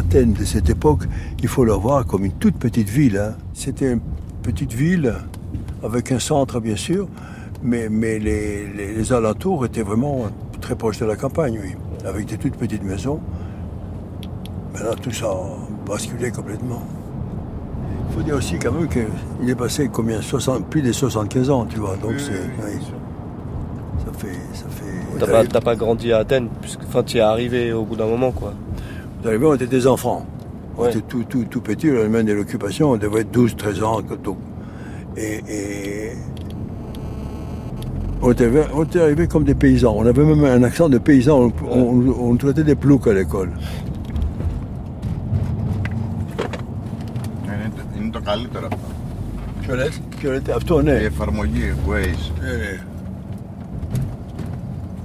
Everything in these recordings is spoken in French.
Athènes de cette époque, il faut le voir comme une toute petite ville. hein. C'était une petite ville avec un centre, bien sûr, mais, mais les, les- les alentours étaient vraiment très proches de la campagne, oui, avec des toutes petites maisons. Maintenant, tout ça a basculé complètement. Il faut dire aussi quand même qu'il est passé combien 60, Plus de 75 ans, tu vois. Donc c'est. oui. Ça fait. Ça fait T'as pas, t'as pas grandi à Athènes, puisque enfin, tu y es arrivé au bout d'un moment, quoi. D'arriver, on était des enfants. On Ouais. était tout, tout, tout petits, le lendemain de l'occupation, on devait être 12, 13 ans. donc. Et, et on, était, on était arrivés comme des paysans. On avait même un accent de paysan. On, on, on nous traitait des ploucs à l'école. Είναι, είναι το καλύτερο αυτό. Ποιο λες? Ποιο λέτε? Αυτό ναι. Η εφαρμογή Waze. Ναι, ναι.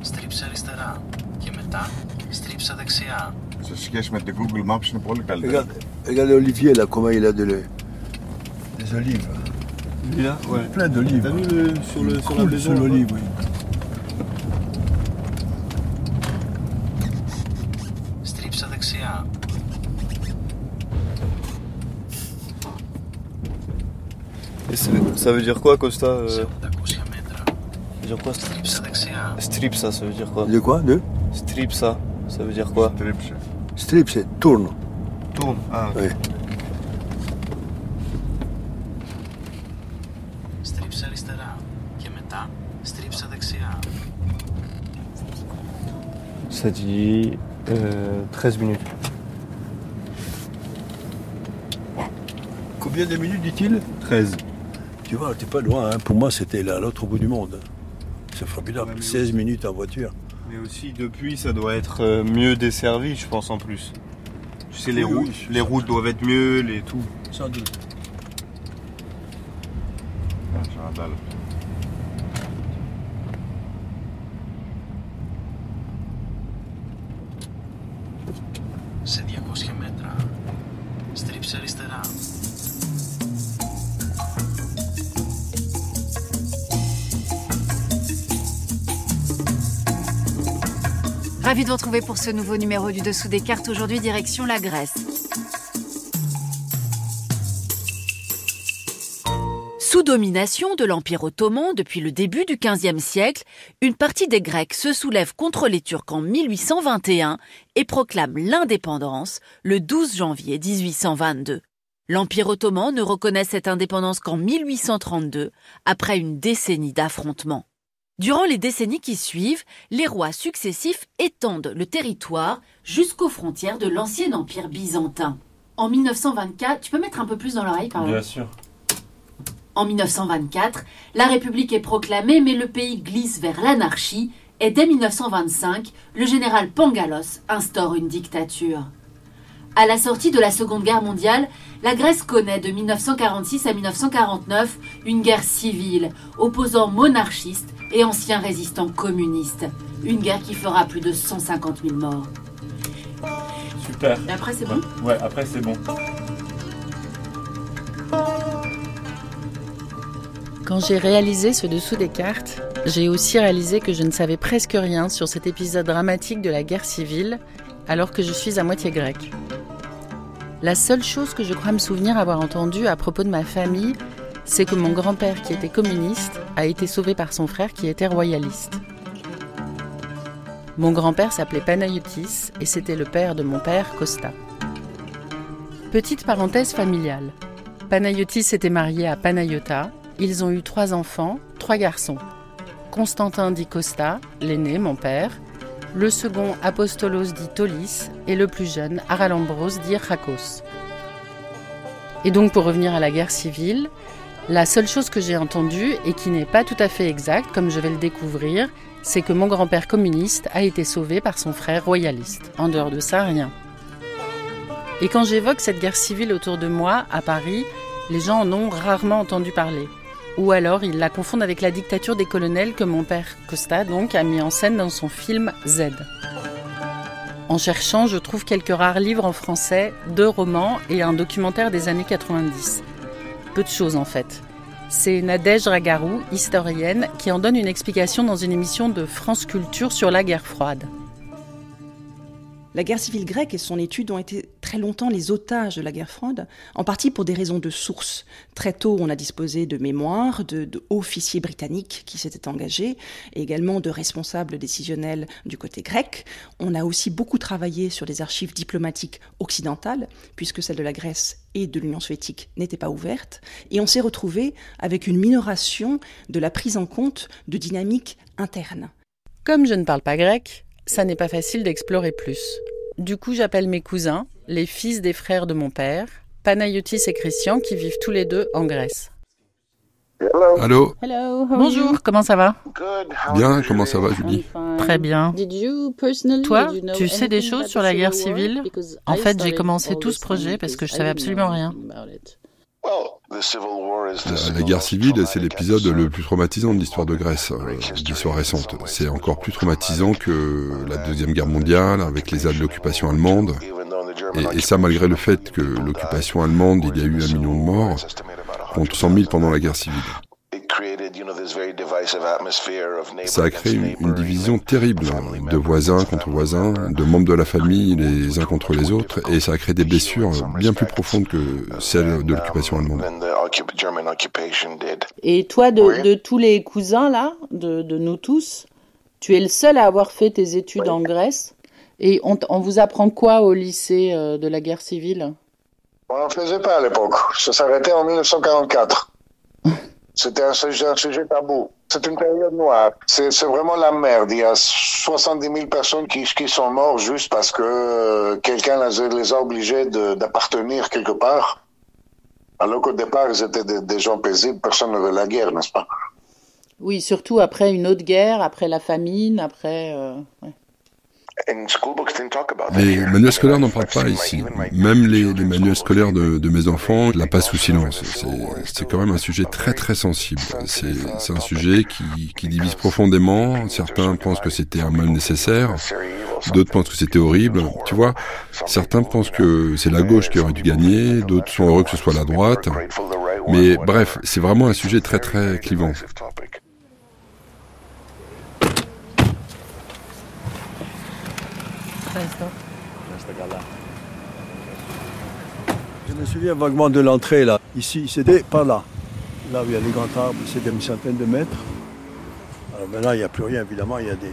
Στρίψε αριστερά και μετά στρίψε δεξιά. Σε σχέση με την Google Maps είναι πολύ καλύτερο. Regarde, regardez Olivier là, comment il a de le- des olives. Là, ouais. Plein d'olives. T'as vu le, sur, le, sur la Cool, maison sur là-bas l'olive, oui. Στρίψε δεξιά. Et c'est- ça veut dire quoi, Costa euh, Σε 800 μέτρα. Ça veut dire quoi strip Στρίψε δεξιά. Strip, ça, ça veut dire quoi De quoi De Strip, ça, ça veut dire quoi Στρίψε. Strip, c'est tourne. Tourne, ah. Oui. Ça dit euh, 13 minutes. Combien de minutes dit-il? 13. Tu vois, t'es pas loin. Hein. Pour moi, c'était là, à l'autre bout du monde. C'est formidable. 16 minutes en voiture. Mais aussi, depuis, ça doit être euh, mieux desservi, je pense, en plus. Tu sais, les, routes, les routes doivent être mieux, les tout. Sans doute. Ah, de vous retrouver pour ce nouveau numéro du Dessous des cartes. Aujourd'hui, direction la Grèce. Sous domination de l'Empire ottoman depuis le début du XVe siècle, une partie des Grecs se soulève contre les Turcs en 1821 et proclame l'indépendance le 12 janvier 1822. L'Empire ottoman ne reconnaît cette indépendance qu'en 1832, après une décennie d'affrontements. Durant les décennies qui suivent, les rois successifs étendent le territoire jusqu'aux frontières de l'ancien empire byzantin. En 1924, tu peux mettre un peu plus dans l'oreille par exemple sûr. En 1924, la République est proclamée, mais le pays glisse vers l'anarchie et dès 1925, le général Pangalos instaure une dictature. À la sortie de la Seconde Guerre mondiale, la Grèce connaît de 1946 à 1949 une guerre civile opposant monarchistes et anciens résistants communistes. Une guerre qui fera plus de 150 000 morts. Super. Et après, c'est bon? Ouais, après c'est bon. Quand j'ai réalisé ce dessous des cartes, j'ai aussi réalisé que je ne savais presque rien sur cet épisode dramatique de la guerre civile, alors que je suis à moitié grecque. La seule chose que je crois me souvenir avoir entendue à propos de ma famille, c'est que mon grand-père, qui était communiste, a été sauvé par son frère qui était royaliste. Mon grand-père s'appelait Panayotis et c'était le père de mon père, Costa. Petite parenthèse familiale. Panayotis était marié à Panayota. Ils ont eu trois enfants, trois garçons. Constantin dit Costa, l'aîné, mon père. Le second, Apostolos dit Tolis. Et le plus jeune, Aralambros dit Rakos. Et donc, pour revenir à la guerre civile, la seule chose que j'ai entendue, et qui n'est pas tout à fait exacte, comme je vais le découvrir, c'est que mon grand-père communiste a été sauvé par son frère royaliste. En dehors de ça, rien. Et quand j'évoque cette guerre civile autour de moi, à Paris, les gens en ont rarement entendu parler. Ou alors ils la confondent avec la dictature des colonels que mon père Costa donc a mis en scène dans son film Z. En cherchant, je trouve quelques rares livres en français, deux romans et un documentaire des années 90. Peu de choses en fait. C'est Nadège Ragarou, historienne, qui en donne une explication dans une émission de France Culture sur la guerre froide. La guerre civile grecque et son étude ont été très longtemps les otages de la guerre froide, en partie pour des raisons de source. Très tôt, on a disposé de mémoires, de, de officiers britanniques qui s'étaient engagés, et également de responsables décisionnels du côté grec. On a aussi beaucoup travaillé sur les archives diplomatiques occidentales, puisque celles de la Grèce et de l'Union soviétique n'étaient pas ouvertes, et on s'est retrouvé avec une minoration de la prise en compte de dynamiques internes. Comme je ne parle pas grec, ça n'est pas facile d'explorer plus. Du coup, j'appelle mes cousins, les fils des frères de mon père, Panayotis et Christian, qui vivent tous les deux en Grèce. Allô Bonjour, comment ça va? Bien, comment ça va Julie? Très bien. Toi, tu sais des choses sur la guerre civile? En fait, j'ai commencé tout ce projet parce que je savais absolument rien. Euh, La guerre civile, c'est l'épisode le plus traumatisant de l'histoire de Grèce, euh, d'histoire récente. C'est encore plus traumatisant que la Deuxième Guerre mondiale, avec les aides de l'occupation allemande. Et, et ça malgré le fait que l'occupation allemande, il y a eu un million de morts, contre 100 000 pendant la guerre civile. Ça a créé une, une division terrible de voisins contre voisins, de membres de la famille les uns contre les autres, et ça a créé des blessures bien plus profondes que celles de l'occupation allemande. Et toi, de, de tous les cousins là, de, de nous tous, tu es le seul à avoir fait tes études en Grèce. Et on vous apprend quoi au lycée euh, de la guerre civile? On n'en faisait pas à l'époque. Ça s'arrêtait en 1944. C'était un sujet, tabou. C'est une période noire. C'est vraiment la merde. Il y a 70 000 personnes qui, qui sont mortes juste parce que euh, quelqu'un les, a obligés d'appartenir quelque part. Alors qu'au départ, ils étaient des, des gens paisibles. Personne ne veut la guerre, n'est-ce pas? Oui, surtout après une autre guerre, après la famine, après. euh. Les manuels scolaires n'en parlent pas ici. Même les, manuels scolaires de, mes enfants la passent sous silence. C'est- quand même un sujet très très sensible. C'est c'est un sujet qui, qui divise profondément. Certains pensent que c'était un mal nécessaire. D'autres pensent que c'était horrible. Tu vois, certains pensent que c'est la gauche qui aurait dû gagner. D'autres sont heureux que ce soit la droite. Mais bref, c'est vraiment un sujet très très clivant. Je me souviens vaguement de l'entrée là. Ici, c'était par là. Là où il y a les grands arbres, c'était une centaine de mètres. Alors maintenant, il n'y a plus rien, évidemment, il y a des.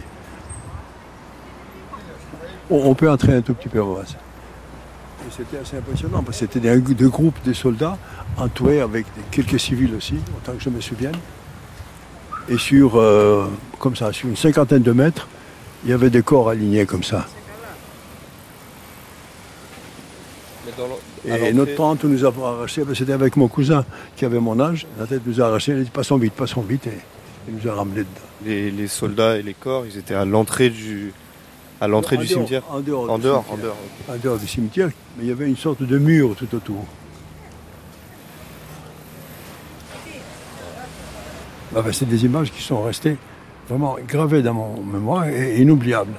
On, peut entrer un tout petit peu en bas. Et c'était assez impressionnant parce que c'était des, deux groupes de soldats entourés avec quelques civils aussi, autant que je me souvienne. Et sur, euh, comme ça, sur une cinquantaine de mètres, il y avait des corps alignés comme ça. Et notre tante nous a arraché, c'était avec mon cousin qui avait mon âge, la tête nous a arraché, elle a dit passons vite, passons vite, et il nous a ramenés dedans. Les, les soldats et les corps, ils étaient à l'entrée du, à l'entrée En du dehors, cimetière. En dehors. En du dehors, en cimetière. dehors. En dehors du cimetière, mais il y avait une sorte de mur tout autour. Ah ben, c'est des images qui sont restées vraiment gravées dans mon mémoire et inoubliables.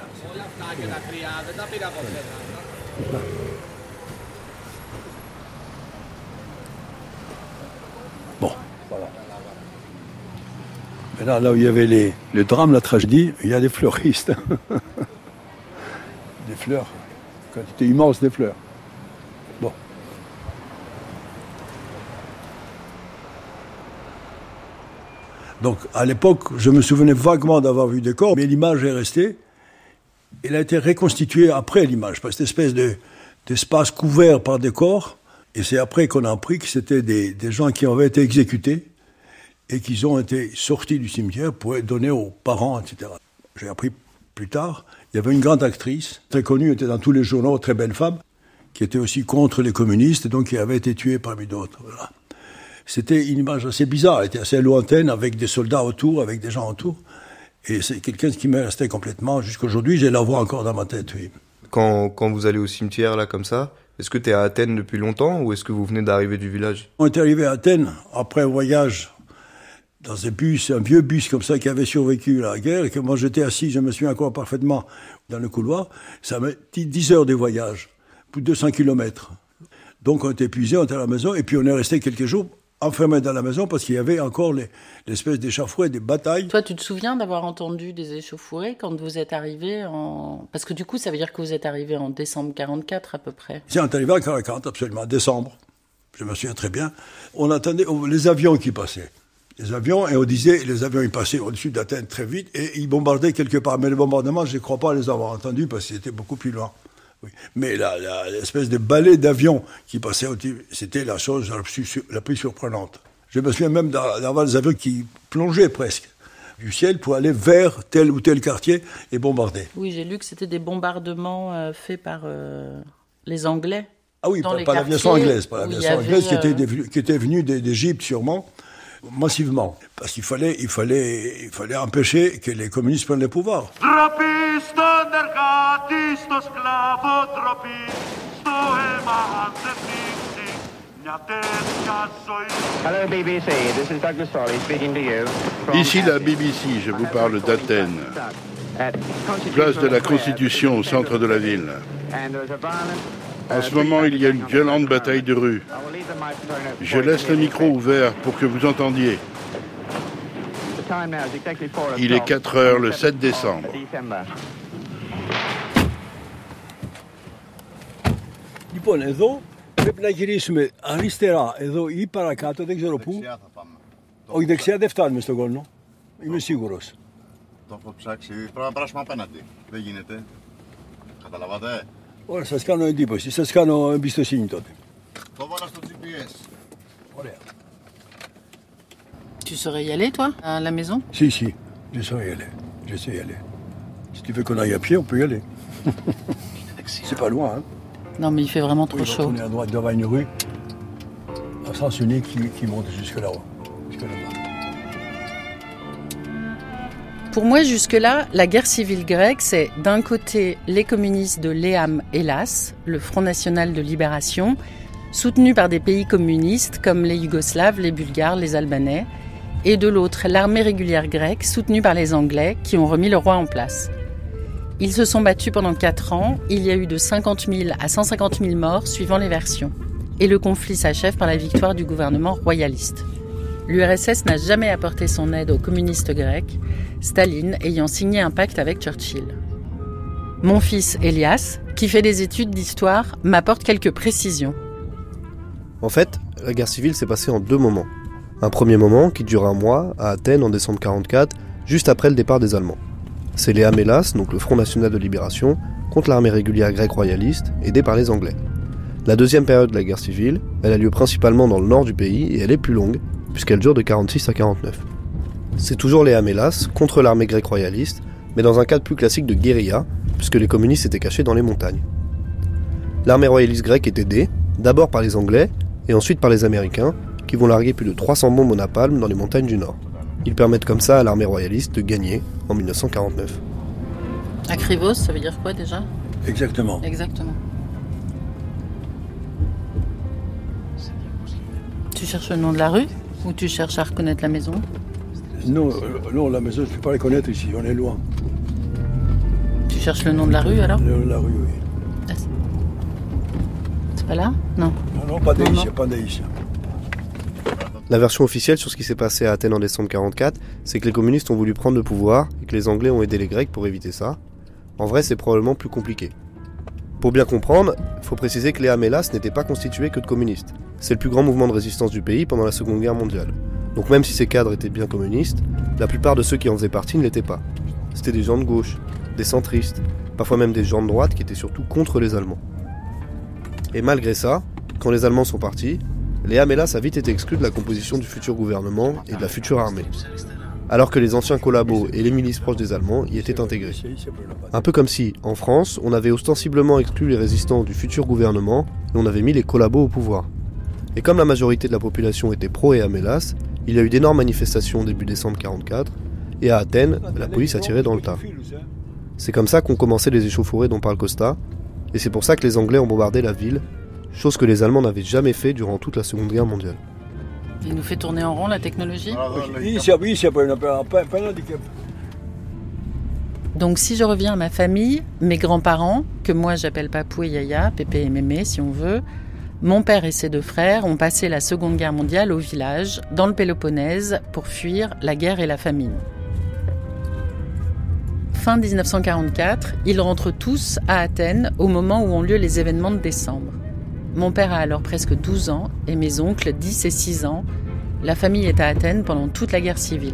Maintenant, là où il y avait les, le drame, la tragédie, il y a des fleuristes. des fleurs. Quantité immense des fleurs. Bon. Donc, à l'époque, je me souvenais vaguement d'avoir vu des corps, mais l'image est restée. Elle a été reconstituée après l'image, par cette espèce de, d'espace couvert par des corps. Et c'est après qu'on a appris que c'était des gens qui avaient été exécutés et qu'ils ont été sortis du cimetière pour être donnés aux parents, etc. J'ai appris plus tard, il y avait une grande actrice, très connue, était dans tous les journaux, très belle femme, qui était aussi contre les communistes, et donc qui avait été tuée parmi d'autres. Voilà. C'était une image assez bizarre, elle était assez lointaine, avec des soldats autour, avec des gens autour. Et c'est quelqu'un qui m'est resté complètement, jusqu'aujourd'hui, j'ai la voix encore dans ma tête, oui. Quand, quand vous allez au cimetière, là, comme ça, est-ce que tu es à Athènes depuis longtemps ou est-ce que vous venez d'arriver du village? On est arrivé à Athènes après un voyage dans un bus, un vieux bus comme ça qui avait survécu à la guerre, et que moi j'étais assis, je me souviens encore parfaitement, dans le couloir. Ça m'a dit 10 heures de voyage, plus de 200 kilomètres. Donc on était épuisé, on était à la maison, et puis on est resté quelques jours enfermés dans la maison parce qu'il y avait encore les- l'espèce d'échauffourée, des batailles. Toi, tu te souviens d'avoir entendu des échauffourées quand vous êtes arrivé en... Parce que du coup, ça veut dire que vous êtes arrivé en décembre 44 à peu près. C'est on est arrivé en 40, absolument, en décembre. Je me souviens très bien. On entendait oh, les avions qui passaient. Les avions, et on disait, les avions, ils passaient au-dessus d'Athènes très vite, et ils bombardaient quelque part. Mais le bombardement, je ne crois pas les avoir entendus, parce que c'était beaucoup plus loin. Oui. Mais l'espèce de balai d'avions qui passait au-dessus, c'était la chose la plus, la plus surprenante. Je me souviens même d'a- d'avoir des avions qui plongeaient presque du ciel pour aller vers tel ou tel quartier et bombarder. Oui, j'ai lu que c'était des bombardements euh, faits par euh, les Anglais. Ah oui, Dans par, les par l'aviation anglaise, par l'aviation anglaise qui était, euh, qui était venue d'É- d'Égypte sûrement, massivement. Parce qu'il fallait, il fallait, il fallait empêcher que les communistes prennent le pouvoir. Ici la BBC, je vous parle d'Athènes. Place de la Constitution au centre de la ville. And there was a violent En ce moment, il y a une violente bataille de rue. Je laisse le micro ouvert pour que vous entendiez. The time now is exactly four Il est o'clock. 4 heures le 7 décembre. December. Λοιπόν, εδώ πρέπει να γυρίσουμε αριστερά, εδώ ή παρακάτω, δεν ξέρω πού. Όχι, δεξιά δεν φτάνουμε στον κόλνο. Είμαι σίγουρος. Το έχω ψάξει. Πρέπει να περάσουμε απέναντι. Δεν γίνεται. Καταλαβατε. Ωραία, σας κάνω εντύπωση, σας κάνω εμπιστοσύνη τότε. Το βάλα στο GPS. Ωραία. Tu saurais y aller, toi, à la maison Si, si, je saurais y aller. Je sais y aller. Si tu veux qu'on aille à pied, on peut y aller. C'est pas loin, hein. Non, mais il fait vraiment trop Oui, donc chaud. on est à droite devant une rue, à sens unique qui, qui monte jusque là-haut. Jusque là-bas. Pour moi, jusque-là, la guerre civile grecque, c'est d'un côté les communistes de l'EAM Hellas, le Front National de Libération, soutenu par des pays communistes comme les Yougoslaves, les Bulgares, les Albanais, et de l'autre l'armée régulière grecque, soutenue par les Anglais, qui ont remis le roi en place. Ils se sont battus pendant quatre ans, il y a eu de 50 000 à 150 000 morts suivant les versions. Et le conflit s'achève par la victoire du gouvernement royaliste. L'URSS n'a jamais apporté son aide aux communistes grecs, Staline ayant signé un pacte avec Churchill. Mon fils Elias, qui fait des études d'histoire, m'apporte quelques précisions. En fait, la guerre civile s'est passée en deux moments. Un premier moment qui dure un mois à Athènes en décembre 44, juste après le départ des Allemands. C'est les Amélas, donc le Front National de Libération, contre l'armée régulière grecque royaliste, aidée par les Anglais. La deuxième période de la guerre civile, elle a lieu principalement dans le nord du pays et elle est plus longue, puisqu'elle dure de 46 à 49. C'est toujours les Amélas contre l'armée grecque royaliste, mais dans un cadre plus classique de guérilla, puisque les communistes étaient cachés dans les montagnes. L'armée royaliste grecque est aidée, d'abord par les Anglais, et ensuite par les Américains, qui vont larguer plus de 300 bombes au napalm dans les montagnes du Nord. Ils permettent comme ça à l'armée royaliste de gagner en 1949. Akrivos, ça veut dire quoi déjà? Exactement. Exactement. Tu cherches le nom de la rue? Ou tu cherches à reconnaître la maison? Non, euh, non, la maison, je ne peux pas la connaître ici, on est loin. Tu cherches le nom de la rue alors? Le- La rue, oui. Ah, c'est- pas là? Non. Non, non, pas d'Aïs, pas d'Aïs. La version officielle sur ce qui s'est passé à Athènes en décembre 44, c'est que les communistes ont voulu prendre le pouvoir et que les Anglais ont aidé les Grecs pour éviter ça. En vrai, c'est probablement plus compliqué. Pour bien comprendre, il faut préciser que les Amélas n'étaient pas constitués que de communistes. C'est le plus grand mouvement de résistance du pays pendant la Seconde Guerre mondiale. Donc même si ces cadres étaient bien communistes, la plupart de ceux qui en faisaient partie ne l'étaient pas. C'était des gens de gauche, des centristes, parfois même des gens de droite qui étaient surtout contre les Allemands. Et malgré ça, quand les Allemands sont partis, les Amélas a vite été exclus de la composition du futur gouvernement et de la future armée. Alors que les anciens collabos et les milices proches des Allemands y étaient intégrés. Un peu comme si, en France, on avait ostensiblement exclu les résistants du futur gouvernement et on avait mis les collabos au pouvoir. Et comme la majorité de la population était pro et Amélas, il y a eu d'énormes manifestations début décembre 44, et à Athènes, la police a tiré dans le tas. C'est comme ça qu'ont commencé les échauffourées dont parle Costa, et c'est pour ça que les Anglais ont bombardé la ville, chose que les Allemands n'avaient jamais fait durant toute la Seconde Guerre mondiale. Il nous fait tourner en rond la technologie Donc si je reviens à ma famille, mes grands-parents, que moi j'appelle Papou et Yaya, Pépé et Mémé si on veut, Mon père et ses deux frères ont passé la Seconde Guerre mondiale au village, dans le Péloponnèse, pour fuir la guerre et la famine. Fin 1944, ils rentrent tous à Athènes au moment où ont lieu les événements de décembre. Mon père a alors presque 12 ans et mes oncles 10 et 6 ans. La famille est à Athènes pendant toute la guerre civile.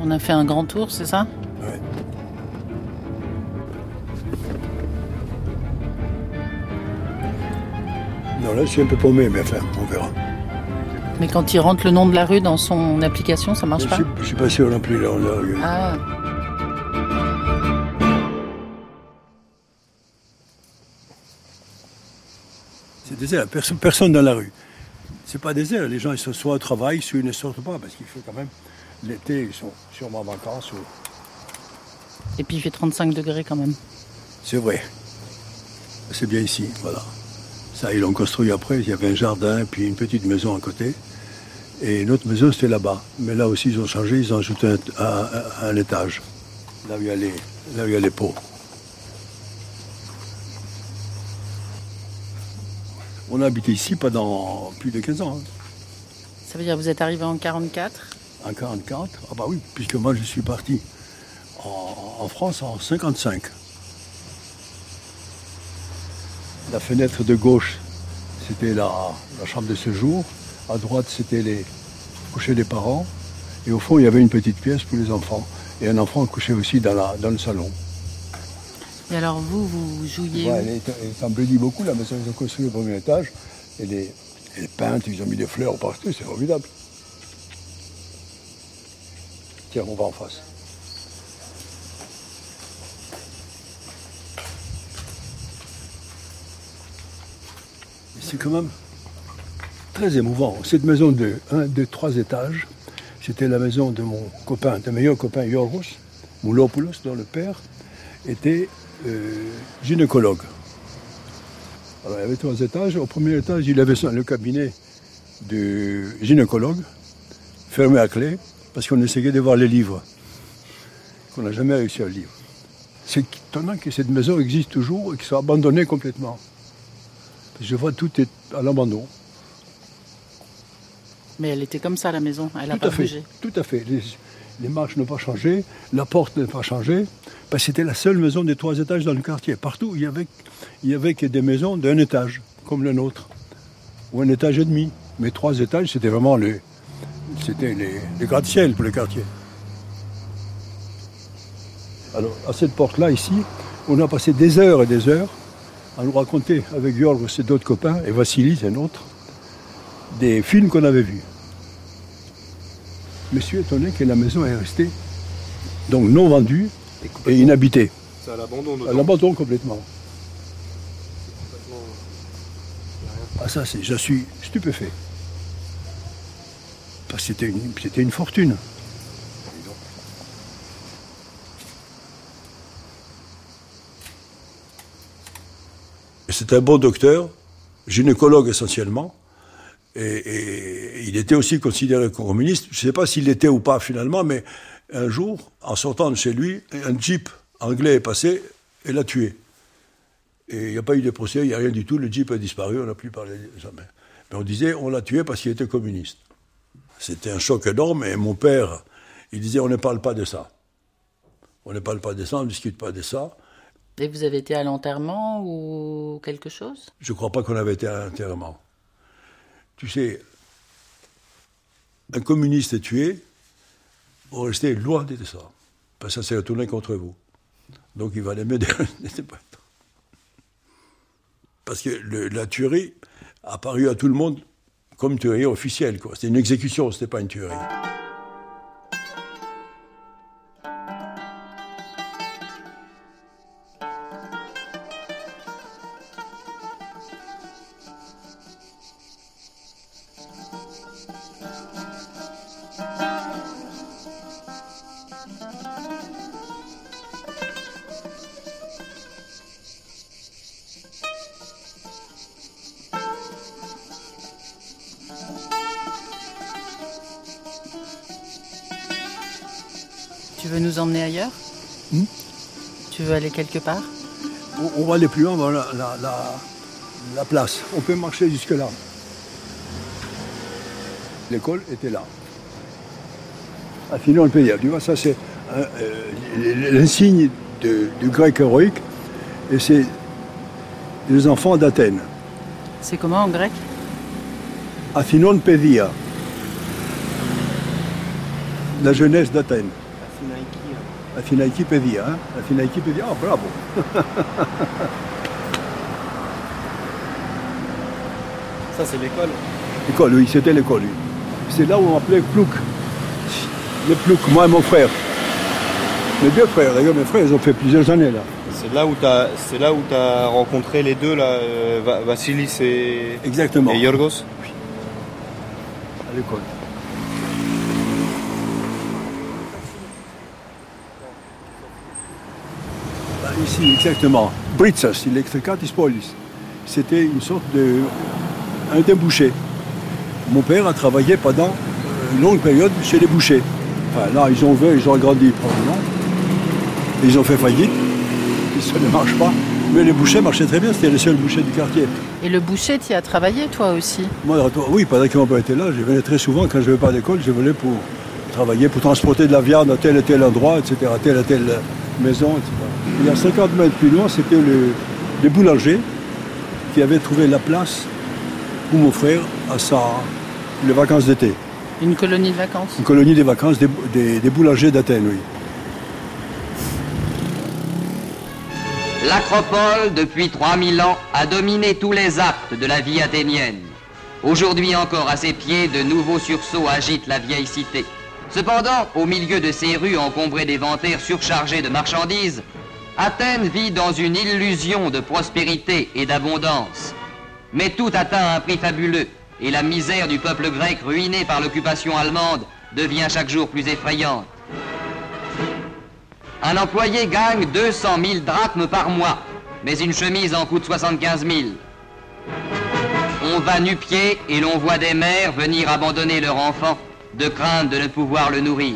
On a fait un grand tour, c'est ça? Non, là, je suis un peu paumé, mais enfin, on verra. Mais quand il rentre le nom de la rue dans son application, ça marche Je pas suis, je suis pas sûr non plus. Là, là, Ah, C'est désert, personne, personne dans la rue. C'est pas désert, les gens ils sont soit au travail, soit ils ne sortent pas, parce qu'il fait quand même l'été, ils sont sûrement en vacances. ou- et puis il fait 35 degrés quand même. C'est vrai. C'est bien ici, voilà. Ça, ils l'ont construit après, il y avait un jardin, puis une petite maison à côté. Et une autre maison, c'était là-bas. Mais là aussi, ils ont changé, ils ont ajouté un, un- un- un étage, là où il y a les, là où il y a les pots. On a habité ici pendant plus de 15 ans. hein. Ça veut dire que vous êtes arrivé en 44 En 44 Ah bah oui, puisque moi je suis parti en, en France en 55. La fenêtre de gauche, c'était la, la chambre de séjour. À droite, c'était les coucher des parents. Et au fond, il y avait une petite pièce pour les enfants. Et un enfant couchait aussi dans, la, dans le salon. Et alors vous, vous jouiez Ouais, elle, est, beaucoup, la maison. Ils ont construit le premier étage. Est peinte, ils ont mis des fleurs partout, c'est formidable. Tiens, on va en face. C'est quand même très émouvant. Cette maison de un, deux, trois étages, c'était la maison de mon copain, de meilleur copain Yorgos Moulopoulos, dont le père était euh, gynécologue. Alors, il y avait trois étages. Au premier étage, il avait le cabinet du gynécologue, fermé à clé, parce qu'on essayait de voir les livres, qu'on n'a jamais réussi à lire. C'est étonnant que cette maison existe toujours et qu'elle soit abandonnée complètement. Je vois tout est à l'abandon. Mais elle était comme ça la maison, elle n'a pas fait. bougé. Tout à fait. Les, les marches n'ont pas changé, la porte n'a pas changé, parce que c'était la seule maison des trois étages dans le quartier. Partout, il y avait, il y avait que des maisons d'un étage, comme le nôtre, ou un étage et demi. Mais trois étages, c'était vraiment les, c'était les, les gratte-ciel pour le quartier. Alors, à cette porte-là, ici, on a passé des heures et des heures à nous raconter avec Yorgos et d'autres copains, et Vassili, c'est un autre, des films qu'on avait vus. Suis étonné que la maison est restée donc non vendue et, inhabitée. C'est à l'abandon À l'abandon complètement. Ah ça, c'est, je suis stupéfait. Parce que c'était une, c'était une fortune. C'est un bon docteur, gynécologue essentiellement, et, il était aussi considéré comme communiste. Je ne sais pas s'il l'était ou pas finalement, mais un jour, en sortant de chez lui, un jeep anglais est passé et l'a tué. Et il n'y a pas eu de procès, il n'y a rien du tout, le jeep a disparu, on n'a plus parlé jamais. Mais on disait, on l'a tué parce qu'il était communiste. C'était un choc énorme, et mon père, il disait, on ne parle pas de ça. On ne parle pas de ça, on ne discute pas de ça. Et vous avez été à l'enterrement ou quelque chose? Je ne crois pas qu'on avait été à l'enterrement. Tu sais, un communiste est tué, vous restez loin de ça. Parce que ça s'est retourné contre vous. Donc il valait mieux de... Parce que la tuerie a paru à tout le monde comme tuerie officielle. C'était une exécution, ce n'était pas une tuerie. Quelque part On, on va aller plus loin, va la, la, la, la place. On peut marcher jusque là. L'école était là. À Pédia. Tu vois, ça c'est euh, euh, l'insigne du grec héroïque. Et c'est les enfants d'Athènes. C'est comment en grec Athinon Pédia. La jeunesse d'Athènes. Athinaiki Pédia. Hein? Athinaiki Pédia. Ah, bravo. Ça, c'est l'école. L'école, oui, c'était l'école, oui. C'est là où on appelait Plouk. Les Plouk, moi et mon frère. Mes deux frères, d'ailleurs, mes frères, ils ont fait plusieurs années là. C'est là où t'as, c'est là où t'as rencontré les deux là, euh, Va- Vassilis et Exactement. et Yorgos? à l'école. Exactement. Britsas, Electricatis Polis. C'était une sorte de. un débouché. Mon père a travaillé pendant une longue période chez les bouchers. Enfin, là, ils ont ouvert, ils ont agrandi probablement. Ils ont fait faillite. Ça ne marche pas. Mais les bouchers marchaient très bien, c'était les seuls bouchers du quartier. Et le boucher, tu y as travaillé toi aussi? Moi, oui, pendant que mon père était là, je venais très souvent, quand je ne vais pas à l'école, je venais pour travailler, pour transporter de la viande à tel et tel endroit, etc., à telle et telle maison, etc. Il y a 50 mètres plus loin, c'était le, le boulanger qui avait trouvé la place pour mon frère à sa, les vacances d'été. Une colonie de vacances Une colonie des vacances des, des- des boulangers d'Athènes, oui. L'acropole, depuis 3000 ans, a dominé tous les actes de la vie athénienne. Aujourd'hui encore à ses pieds, de nouveaux sursauts agitent la vieille cité. Cependant, au milieu de ces rues encombrées d'éventaires surchargés de marchandises, Athènes vit dans une illusion de prospérité et d'abondance. Mais tout atteint un prix fabuleux, et la misère du peuple grec ruiné par l'occupation allemande devient chaque jour plus effrayante. Un employé gagne 200 000 drachmes par mois, mais une chemise en coûte 75 000. On va nu-pied et l'on voit des mères venir abandonner leur enfant de crainte de ne pouvoir le nourrir.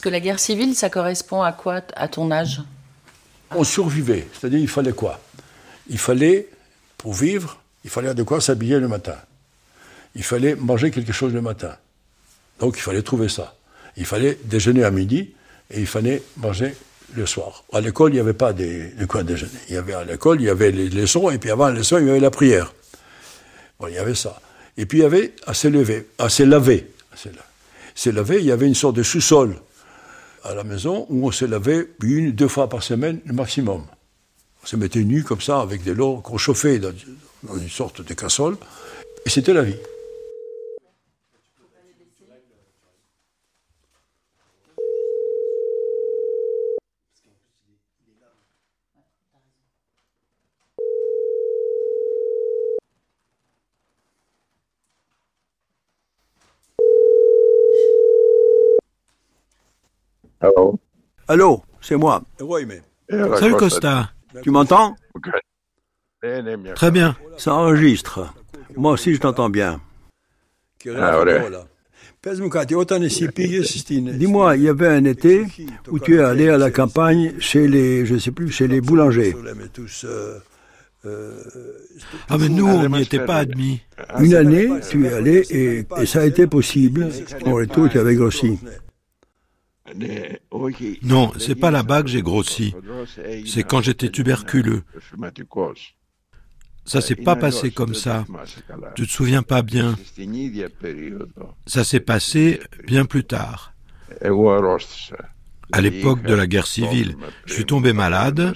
Parce que la guerre civile, ça correspond à quoi à ton âge? On survivait, c'est-à-dire il fallait quoi? Il fallait, pour vivre, il fallait de quoi s'habiller le matin. Il fallait manger quelque chose le matin. Donc il fallait trouver ça. Il fallait déjeuner à midi et il fallait manger le soir. À l'école, il n'y avait pas de, de quoi déjeuner. Il y avait à l'école, il y avait les leçons et puis avant les leçons, il y avait la prière. Bon, il y avait ça. Et puis il y avait à se lever, à se laver. À se la- se laver, il y avait une sorte de sous-sol à la maison où on se lavait une, deux fois par semaine le maximum. On se mettait nu comme ça avec de l'eau qu'on chauffait dans, dans une sorte de cassole. Et c'était la vie. Allô Allô, c'est moi. Salut Costa. Tu m'entends Très bien. Ça enregistre. Moi aussi, je t'entends bien. Ah, ouais. Dis-moi, il y avait un été où tu es allé à la campagne chez les, je sais plus, chez les boulangers. Ah mais nous, on n'y était pas admis. Une année, tu es allé et, et ça a été possible. Bon, et tout, tu avais grossi. Non, c'est pas là-bas que j'ai grossi. C'est quand j'étais tuberculeux. Ça s'est pas passé comme ça. Tu te souviens pas bien. Ça s'est passé bien plus tard. À l'époque de la guerre civile, je suis tombé malade,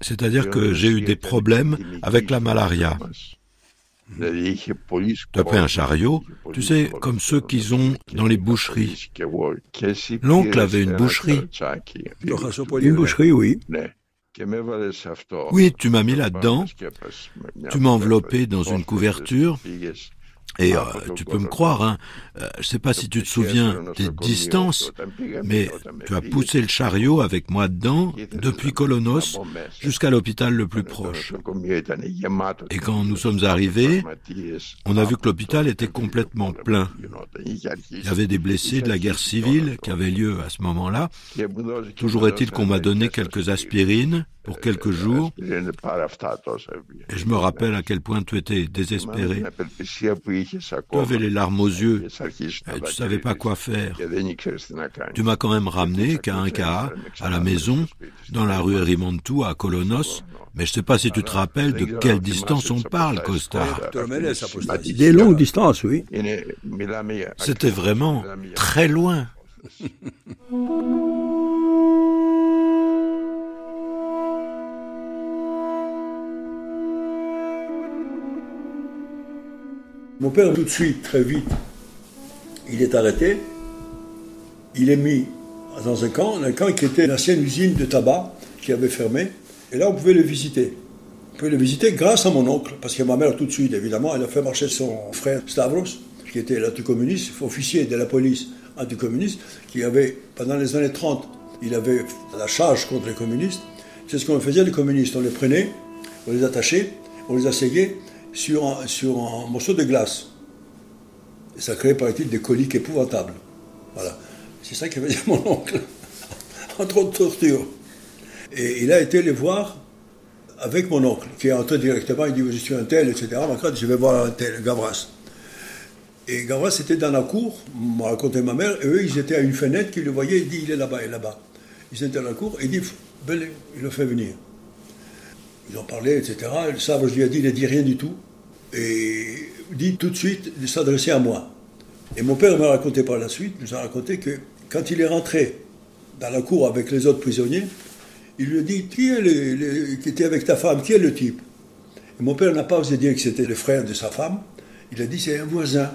c'est-à-dire que j'ai eu des problèmes avec la malaria. Tu as pris un chariot, tu sais, comme ceux qu'ils ont dans les boucheries. L'oncle avait une boucherie. Une boucherie, oui. Oui, tu m'as mis là-dedans, tu m'as enveloppé dans une couverture, Et euh, tu peux me croire, hein, euh, je sais pas si tu te souviens des distances, mais tu as poussé le chariot avec moi dedans depuis Colonos jusqu'à l'hôpital le plus proche. Et quand nous sommes arrivés, on a vu que l'hôpital était complètement plein. Il y avait des blessés de la guerre civile qui avaient lieu à ce moment-là. Toujours est-il qu'on m'a donné quelques aspirines pour quelques jours. Et je me rappelle à quel point tu étais désespéré. Tu avais les larmes aux yeux et tu savais pas quoi faire. Tu m'as quand même ramené, qu'à un cas, à la maison, dans la rue Erimantou, à Colonos, mais je sais pas si tu te rappelles de quelle distance on parle, Costa. Des longues distances, oui. C'était vraiment très loin. Mon père, tout de suite, très vite, il est arrêté. Il est mis dans un camp, un camp qui était l'ancienne usine de tabac qui avait fermé. Et là, on pouvait le visiter. On pouvait le visiter grâce à mon oncle, parce que ma mère, tout de suite, évidemment, elle a fait marcher son frère Stavros, qui était l'anticommuniste, officier de la police anticommuniste, qui avait, pendant les années 30, il avait la charge contre les communistes. C'est ce qu'on faisait, les communistes. On les prenait, on les attachait, on les asseyait, sur un, sur un morceau de glace. Ça créait, paraît-il, des coliques épouvantables. Voilà. C'est ça qu'avait dit mon oncle, entre autres tortures. Et il a été les voir avec mon oncle, qui est entré directement, il dit Je suis un tel, etc. Je vais voir un tel, Gavras. Et Gavras était dans la cour, m'a raconté ma mère, et eux, ils étaient à une fenêtre, qu'ils le voyaient, il dit Il est là-bas, il est là-bas. Ils étaient dans la cour, et il dit Il le fait venir. Ils ont parlé, etc. Le sabre, je lui ai dit, il n'a dit rien du tout. Et dit tout de suite de s'adresser à moi. Et mon père m'a raconté par la suite, nous a raconté que quand il est rentré dans la cour avec les autres prisonniers, il lui a dit Qui est le, qui était avec ta femme Qui est le type? Et mon père n'a pas osé dire que c'était le frère de sa femme. Il a dit C'est un voisin.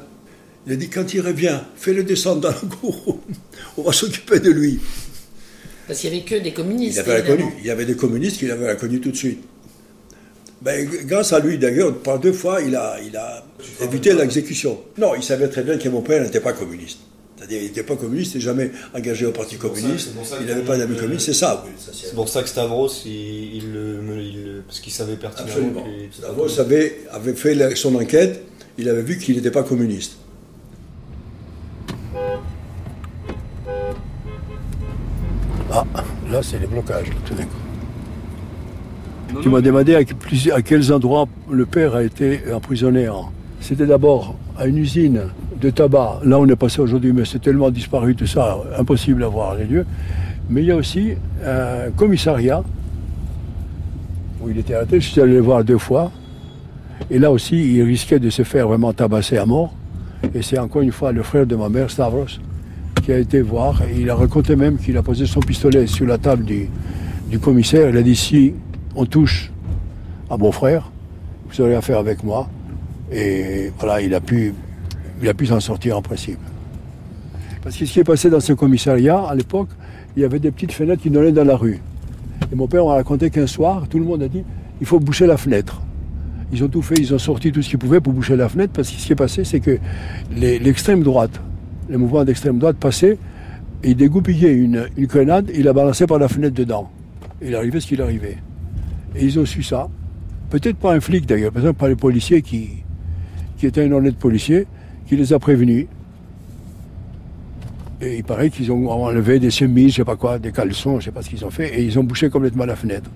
Il a dit Quand il revient, fais-le descendre dans la cour. On va s'occuper de lui. Parce qu'il n'y avait que des communistes. Il avait, connu. il y avait des communistes qu'il avait reconnus tout de suite. Ben, grâce à lui, d'ailleurs, par deux fois, il a, il a évité l'exécution. Non, il savait très bien que mon père n'était pas communiste. C'est-à-dire, il n'était pas communiste, il n'était jamais engagé au Parti communiste, il n'avait pas d'amis communistes, c'est ça. C'est pour ça que Stavros, il, il, il parce qu'il savait pertinemment que Stavros avait, avait fait son enquête, il avait vu qu'il n'était pas communiste. Ah, là, c'est les blocages, tout d'un coup. Tu m'as demandé à, à, quels endroits le père a été emprisonné. C'était d'abord à une usine de tabac. Là, on est passé aujourd'hui, mais c'est tellement disparu tout ça, impossible à voir les lieux. Mais il y a aussi un commissariat où il était arrêté. Je suis allé le voir deux fois. Et là aussi, il risquait de se faire vraiment tabasser à mort. Et c'est encore une fois le frère de ma mère, Stavros, qui a été voir. Et il a raconté même qu'il a posé son pistolet sur la table du, du commissaire. Il a dit si on touche à mon frère, vous aurez affaire avec moi. Et voilà, il a pu, il s'en sortir en principe. Parce que ce qui est passé dans ce commissariat, à l'époque, il y avait des petites fenêtres qui donnaient dans la rue. Et mon père m'a raconté qu'un soir, tout le monde a dit il faut boucher la fenêtre. Ils ont tout fait, ils ont sorti tout ce qu'ils pouvaient pour boucher la fenêtre, parce que ce qui est passé, c'est que l'extrême droite, les mouvements d'extrême droite passaient, et ils dégoupillait une, une grenade, il la balançait par la fenêtre dedans. Il arrivait ce qu'il arrivait. Et ils ont su ça. Peut-être pas un flic d'ailleurs, exemple par les policiers qui, qui était un honnête policier, qui les a prévenus. Et il paraît qu'ils ont enlevé des chemises, je sais pas quoi, des caleçons, je sais pas ce qu'ils ont fait, et ils ont bouché complètement la fenêtre.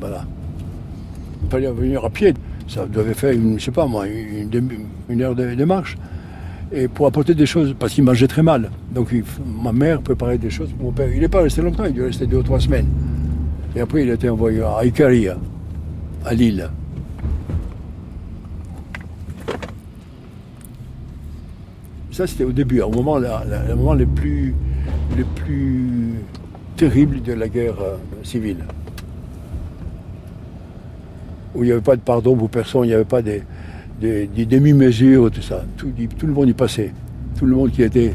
Voilà. Il fallait venir à pied. Ça devait faire, une, je sais pas moi, une, heure de, marche. Et pour apporter des choses, parce qu'il mangeait très mal. Donc ma mère préparait des choses pour mon père. Il n'est pas resté longtemps, il est resté deux ou trois semaines. Et après, il a été envoyé à Icaria, à Lille. Ça, c'était au début, au moment, le moment le plus, le plus terrible de la guerre euh, civile. Où il n'y avait pas de pardon pour personne, il n'y avait pas des, des, demi-mesures, tout ça. Tout, tout, le monde y passait. Tout le monde qui était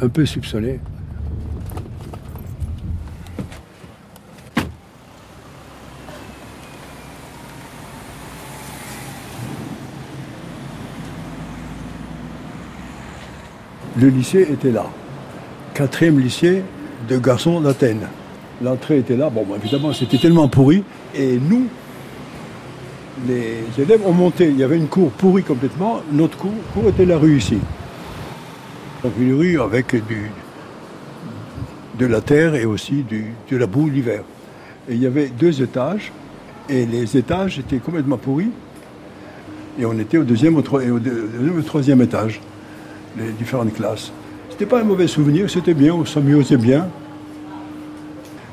un peu soupçonné. Le lycée était là. Quatrième lycée de garçons d'Athènes. L'entrée était là. Bon, évidemment, c'était tellement pourri. Et nous, les élèves ont monté. Il y avait une cour pourrie complètement. Notre cour, était la rue ici. Donc une rue avec de la terre et aussi de la boue l'hiver. Et il y avait deux étages. Et les étages étaient complètement pourris. Et on était au deuxième, au, au deux- deuxième, au troisième étage, les différentes classes. C'était pas un mauvais souvenir, c'était bien, on s'amusait bien.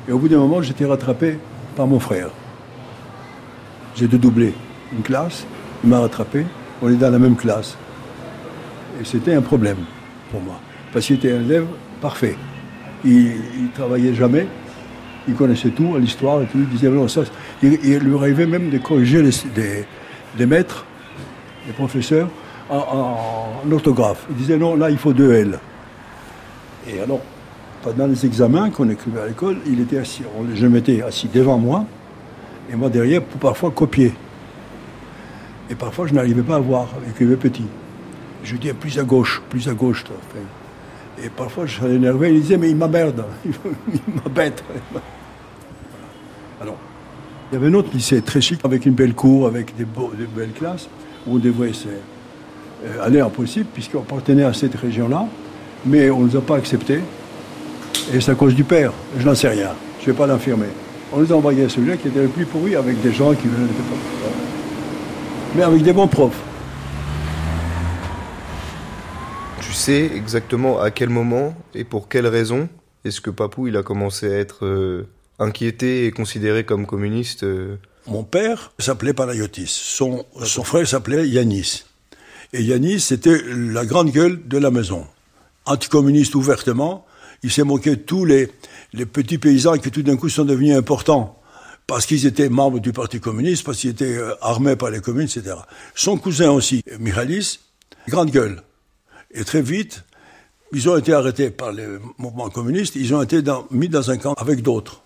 Et au bout d'un moment, j'étais rattrapé par mon frère. J'ai doublé une classe, il m'a rattrapé, on est dans la même classe. Et c'était un problème pour moi, parce qu'il était un élève parfait. Il, il travaillait jamais, il connaissait tout, l'histoire et tout. Il disait, non, ça, il, lui arrivait même de corriger les, des, des maîtres, des professeurs, en, en- orthographe. Il disait, non, là, il faut deux L. Et alors, pendant les examens qu'on écrivait à l'école, il était assis, je le mettais assis devant moi, et moi derrière pour parfois copier. Et parfois, je n'arrivais pas à voir, j'écrivais petit. Je lui disais, plus à gauche, plus à gauche, Et parfois, je serais énervé, il disait, mais il m'emmerde, il m'embête. Alors, il y avait un autre lycée très chic, avec une belle cour, avec des, belles classes, où on devrait se- euh, aller en puisqu'on appartenait à cette région-là, mais on ne nous a pas acceptés. Et c'est à cause du père, je n'en sais rien, je ne vais pas l'infirmer. On nous à celui-là qui était le plus pourri, avec des gens qui venaient de pas. Mais avec des bons profs. Tu sais exactement à quel moment et pour quelle raison est-ce que Papou il a commencé à être euh, inquiété et considéré comme communiste euh Mon père s'appelait Panayotis. Son, son frère s'appelait Yanis. Et Yanis, c'était la grande gueule de la maison. Anticommuniste ouvertement. Il s'est moqué de tous les, les petits paysans qui tout d'un coup sont devenus importants. Parce qu'ils étaient membres du Parti communiste, parce qu'ils étaient euh, armés par les communes, etc. Son cousin aussi, Michalis, grande gueule. Et très vite, ils ont été arrêtés par le mouvement communiste, ils ont été mis dans un camp avec d'autres.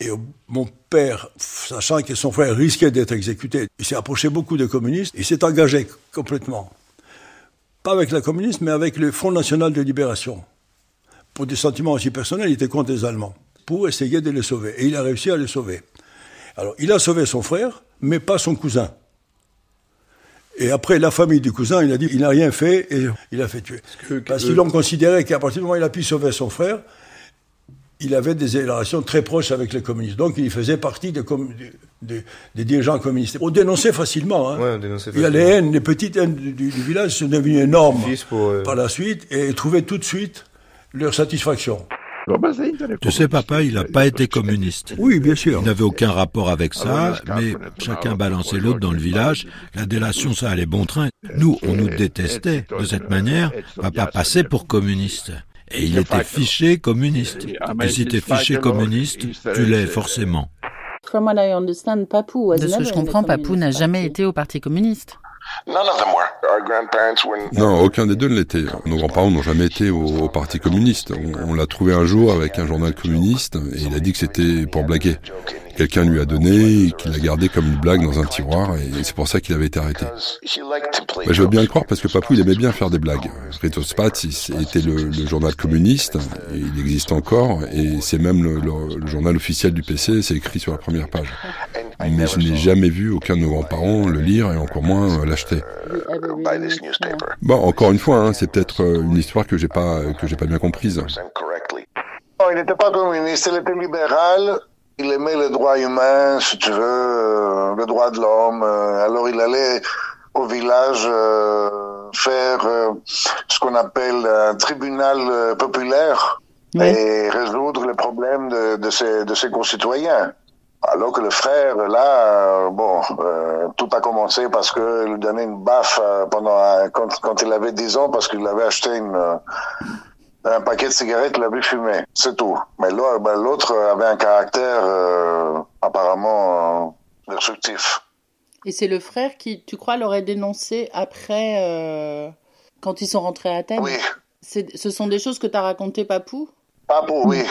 Et euh, mon père, sachant que son frère risquait d'être exécuté, il s'est approché beaucoup des communistes, il s'est engagé complètement. Pas avec la communiste, mais avec le Front National de Libération. Pour des sentiments aussi personnels, il était contre les Allemands, pour essayer de les sauver. Et il a réussi à les sauver. Alors, il a sauvé son frère, mais pas son cousin. Et après, la famille du cousin, il a dit, il n'a rien fait et il a fait tuer. Parce qu'ils l'ont considéré qu'à partir du moment où il a pu sauver son frère, il avait des relations très proches avec les communistes. Donc, il faisait partie des, com- des- des dirigeants communistes. On dénonçait facilement. hein. Ouais, on dénonçait il y a les facilement. haines, les petites haines du, du- du village sont devenues énormes pour, euh, par la suite et trouvaient tout de suite leur satisfaction. Tu sais, papa, il n'a pas été communiste. Oui, bien sûr. Il n'avait aucun rapport avec ça, mais chacun balançait l'autre dans le village. La délation, ça allait bon train. Nous, on nous détestait. De cette manière, papa passait pour communiste. Et il était fiché communiste. Et si t'es fiché communiste, tu l'es forcément. De ce que je comprends, Papou n'a jamais été au Parti communiste. Non, aucun des deux ne l'était. Nos grands-parents n'ont jamais été au, au Parti communiste. On, on l'a trouvé un jour avec un journal communiste et il a dit que c'était pour blaguer. Quelqu'un lui a donné et qu'il a gardé comme une blague dans un tiroir et c'est pour ça qu'il avait été arrêté. Bah, je veux bien le croire parce que Papou il aimait bien faire des blagues. Ritospats était le, le journal communiste, et il existe encore et c'est même le, le- le journal officiel du PC, c'est écrit sur la première page. Mais je n'ai jamais vu aucun de nos grands-parents le lire et encore moins euh, l'acheter. Bon, encore une fois, hein, c'est peut-être euh, une histoire que j'ai pas que j'ai pas bien comprise. Non, il n'était pas communiste, il était libéral. Il aimait les droits humains, si tu veux, euh, les droits de l'homme. euh, alors il allait au village euh, faire euh, ce qu'on appelle un tribunal euh, populaire et résoudre les problèmes de, de, ses, de ses concitoyens. Alors que le frère, là, euh, bon, euh, tout a commencé parce que lui donnait une baffe euh, pendant un- quand, quand il avait 10 ans parce qu'il avait acheté une, un paquet de cigarettes qu'il avait fumé. C'est tout. Mais l'autre ben, l'autre avait un caractère euh, apparemment euh, destructif. Et c'est le frère qui, tu crois, l'aurait dénoncé après, quand ils sont rentrés à Athènes? Oui. Ce sont des choses que t'as racontées, Papou? Pas pour oui.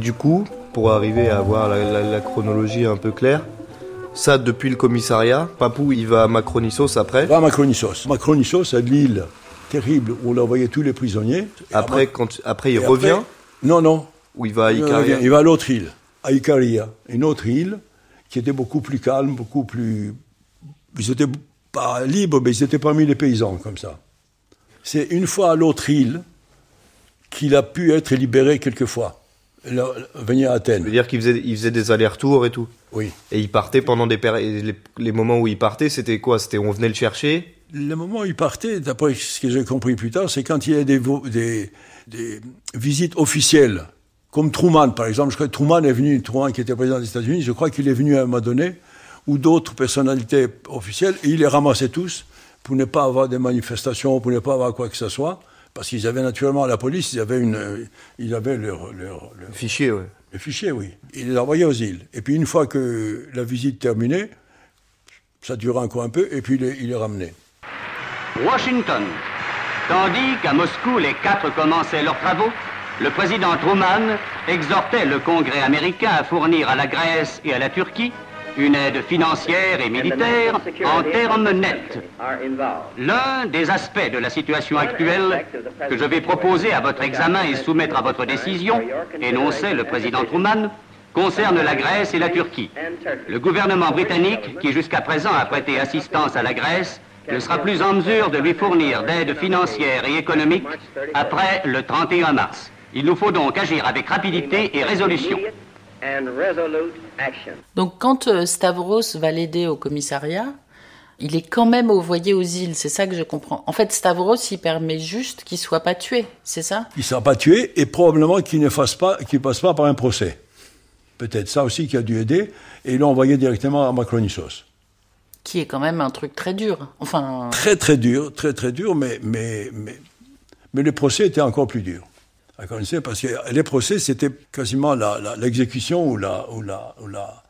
Du coup, pour arriver à avoir la, la- la chronologie un peu claire, ça depuis le commissariat, Papou il va à Macronissos après. Va à Macronissos. Macronissos, c'est l'île terrible où on envoyait tous les prisonniers. Après, quand, après il et revient, après- Non, non. ou il va à Icaria. Il va à l'autre île, à Icaria, une autre île qui était beaucoup plus calme, beaucoup plus. Ils étaient pas libres, mais ils étaient parmi les paysans, comme ça. C'est une fois à l'autre île qu'il a pu être libéré quelquefois, là, venir à Athènes. C'est-à-dire qu'il faisait, il faisait des allers-retours et tout. Oui. Et il partait pendant des les, les moments où il partait, c'était quoi? C'était on venait le chercher? Le moment où il partait, d'après ce que j'ai compris plus tard, c'est quand il y a des, des visites officielles, comme Truman, par exemple. Je crois que Truman est venu, Truman qui était président des États-Unis, je crois qu'il est venu à un moment donné, ou d'autres personnalités officielles, et il les ramassait tous pour ne pas avoir des manifestations, pour ne pas avoir quoi que ce soit, parce qu'ils avaient naturellement, la police, ils avaient, une, euh, ils avaient leur, leur, leur- Fichier, ouais. le fichier, oui. Il les envoyait aux îles. Et puis une fois que la visite terminée, ça durait encore un peu, et puis il les, il les ramenait. Washington. Tandis qu'à Moscou, les quatre commençaient leurs travaux, le président Truman exhortait le Congrès américain à fournir à la Grèce et à la Turquie une aide financière et militaire en termes nets. L'un des aspects de la situation actuelle que je vais proposer à votre examen et soumettre à votre décision, énonçait le président Truman, concerne la Grèce et la Turquie. Le gouvernement britannique, qui jusqu'à présent a prêté assistance à la Grèce, ne sera plus en mesure de lui fournir d'aide financière et économique après le 31 mars. Il nous faut donc agir avec rapidité et résolution. Donc quand euh, Stavros va l'aider au commissariat, il est quand même envoyé aux îles, c'est ça que je comprends. En fait, Stavros, il permet juste qu'il soit pas tué, c'est ça? Il ne sera pas tué et probablement qu'il ne fasse pas, qu'il passe pas par un procès. Peut-être ça aussi qui a dû aider. Et ils l'ont envoyé directement à Macronissos. Qui est quand même un truc très dur. Enfin, Très très dur, très très dur, mais, mais, mais, mais les procès étaient encore plus durs. À Parce que les procès, c'était quasiment l'exécution ou, la, ou, la, ou la,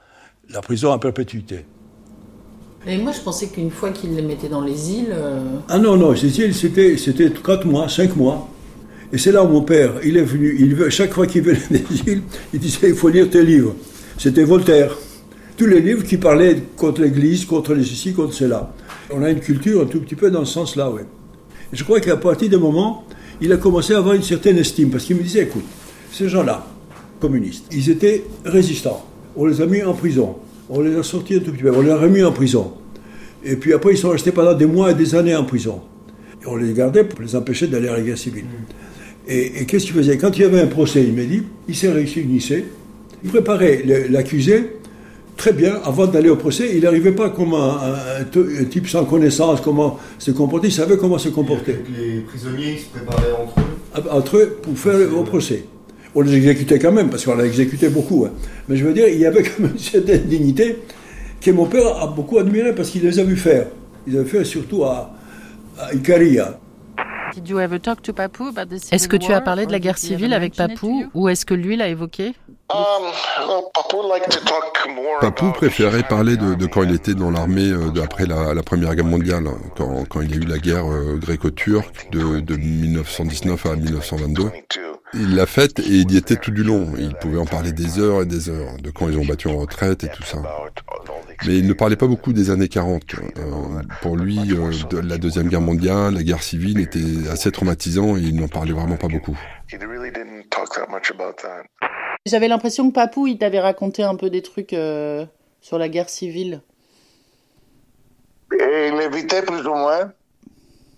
la prison à perpétuité. Et moi, je pensais qu'une fois qu'il les mettait dans les îles, euh, Ah non, non, c'était, c'était, c'était 4 mois, 5 mois. Et c'est là où mon père, il est venu, il, chaque fois qu'il venait des îles, il disait, il faut lire tes livres. C'était Voltaire. Tous les livres qui parlaient contre l'Église, contre les ceci, contre cela. On a une culture un tout petit peu dans ce sens-là, oui. Et je crois qu'à partir d'un moment, il a commencé à avoir une certaine estime, parce qu'il me disait, écoute, ces gens-là, communistes, ils étaient résistants. On les a mis en prison. On les a sortis un tout petit peu. On les a remis en prison. Et puis après, ils sont restés pendant des mois et des années en prison. Et on les gardait pour les empêcher d'aller à la guerre civile. Et, et qu'est-ce qu'il faisait? Quand il y avait un procès, il m'a dit, il s'est réunissait, il préparait le- l'accusé très bien avant d'aller au procès. Il n'arrivait pas comme un, un- un type sans connaissance, comment se comporter, il savait comment se comporter. Les prisonniers se préparaient entre eux? Ah, Entre eux, pour faire le- au procès. On les exécutait quand même, parce qu'on les exécutait beaucoup. hein. Mais je veux dire, il y avait quand même une certaine dignité que mon père a beaucoup admiré parce qu'il les a vus faire. Il les a fait surtout à, à Icaria. Est-ce que tu as parlé de la guerre civile avec Papou ou est-ce que lui l'a évoqué? Papou préférait parler de, de quand il était dans l'armée euh, après la, la Première Guerre mondiale, hein, quand, quand il y a eu la guerre euh, gréco-turque de, de 1919 à 1922. Il l'a faite et il y était tout du long. Il pouvait en parler des heures et des heures, de quand ils ont battu en retraite et tout ça. Mais il ne parlait pas beaucoup des années 40. Euh, pour lui, euh, de la Deuxième Guerre mondiale, la guerre civile était assez traumatisant et il n'en parlait vraiment pas beaucoup. J'avais l'impression que Papou, il t'avait raconté un peu des trucs euh, sur la guerre civile. Et il évitait plus ou moins.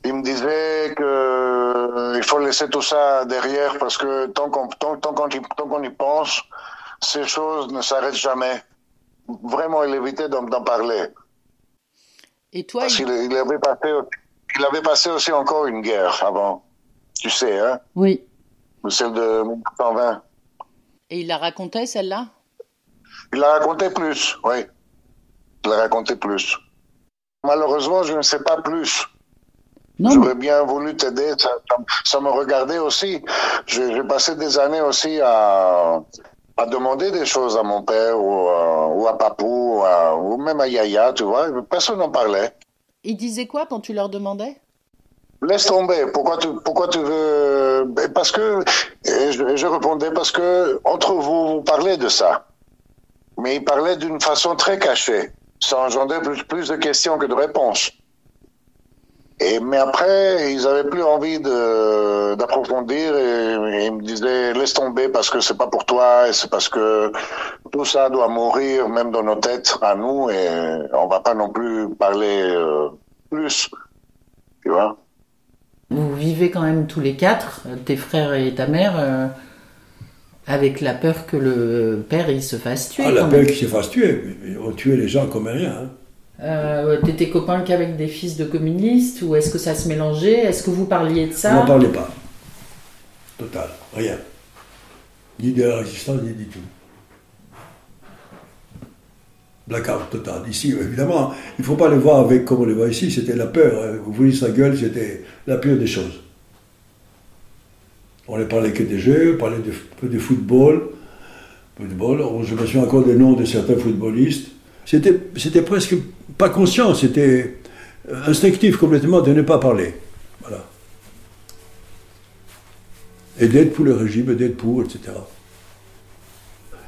Il me disait que euh, il faut laisser tout ça derrière parce que tant qu'on tant, tant qu'on y, pense, ces choses ne s'arrêtent jamais. Vraiment, il évitait d'en parler. Et toi, Parce qu'il il avait passé, il avait passé aussi encore une guerre avant. Tu sais, hein? Oui. celle de 1920. Et il la racontait, celle-là? Il la racontait plus, oui. Il la racontait plus. Malheureusement, je ne sais pas plus. J'aurais bien voulu t'aider, ça, ça, me regardait aussi. J'ai passé des années aussi à, à demander des choses à mon père ou, à, ou à Papou ou, même à Yaya, tu vois. Personne n'en parlait. Ils disaient quoi quand tu leur demandais? Laisse tomber. Pourquoi tu, veux Parce que je, je, répondais parce que entre vous, vous parlez de ça, mais ils parlaient d'une façon très cachée. Ça engendrait plus, plus de questions que de réponses. Et, mais après, ils avaient plus envie d'approfondir et, ils me disaient laisse tomber parce que c'est pas pour toi et c'est parce que tout ça doit mourir même dans nos têtes à nous et on va pas non plus parler euh, plus. Tu vois? Vous vivez quand même tous les quatre, tes frères et ta mère, euh, avec la peur que le père il se fasse tuer. Ah, la peur qu'il se fasse tuer. On tuait les gens comme rien. Hein. Euh, T'étais copain qu'avec des fils de communistes ou est-ce que ça se mélangeait? Est-ce que vous parliez de ça? On n'en parlait pas. Total, rien. Ni de la résistance, ni du tout. Blackout total. Ici, évidemment, il ne faut pas le voir avec comme on le voit ici, c'était la peur. Hein. Vous voyez sa gueule, c'était la pire des choses. On ne parlait que des jeux, on parlait de, de football. football. Je me souviens encore des noms de certains footballistes. C'était, presque pas conscient, c'était instinctif complètement de ne pas parler. Voilà. Et d'être pour le régime, d'être pour, etc.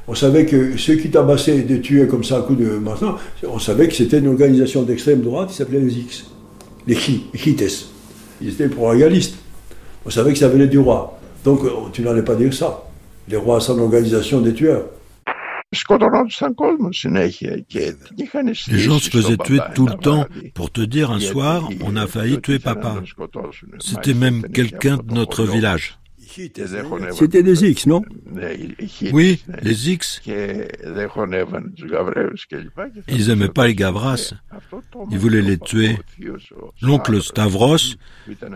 On savait que ceux qui tabassaient et de tuaient comme ça à coup de maintenant, on savait que c'était une organisation d'extrême droite qui s'appelait les X, les Chites. Ils étaient pro-régalistes. On savait que ça venait du roi. Donc tu n'allais pas dire ça. Les rois sont une organisation des tueurs. Les gens se faisaient tuer tout le temps. Pour te dire, un soir, on a failli tuer papa. C'était même quelqu'un de notre village. C'était des X, non Oui, les X. Ils n'aimaient pas les Gavras. Ils voulaient les tuer. L'oncle Stavros,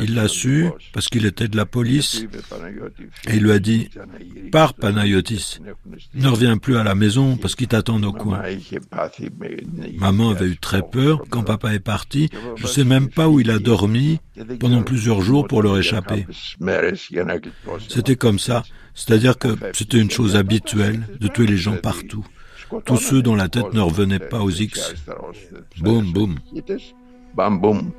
il l'a su parce qu'il était de la police. Et il lui a dit Pars, Panayotis. Ne reviens plus à la maison parce qu'il t'attend au coin. Maman avait eu très peur quand papa est parti. Je ne sais même pas où il a dormi pendant plusieurs jours pour leur échapper. C'était comme ça. C'est-à-dire que c'était une chose habituelle de tuer les gens partout. Tous ceux dont la tête ne revenait pas aux X. Boum, boum. Bam, boum.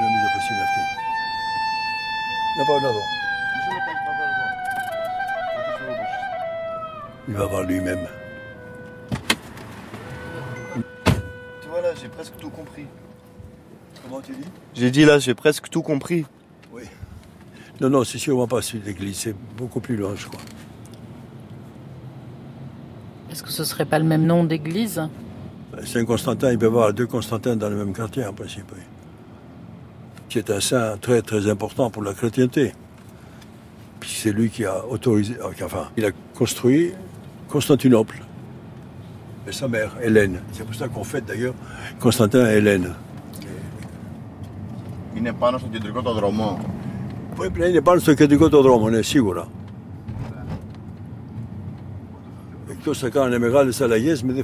La mise à possible Non, pas d'avant. Il va voir lui-même. Tu vois là, j'ai presque tout compris. Comment tu dis? J'ai dit là, j'ai presque tout compris. Oui. Non, non, c'est sûrement pas celui de l'église, c'est beaucoup plus loin, je crois. Est-ce que ce serait pas le même nom d'église? Saint-Constantin, il peut y avoir deux Constantins dans le même quartier, en principe. Oui. C'est un saint très, très important pour la chrétienté. Puis c'est lui qui a autorisé, enfin, il a construit Constantinople. et sa mère, Hélène. C'est pour ça qu'on fête d'ailleurs Constantin et Hélène. Είναι πάνω στον κεντρικό το δρόμο. Πρέπει να είναι πάνω στο κεντρικό το δρόμο, ναι, σίγουρα. Εκτός θα κάνουν μεγάλες αλλαγές, με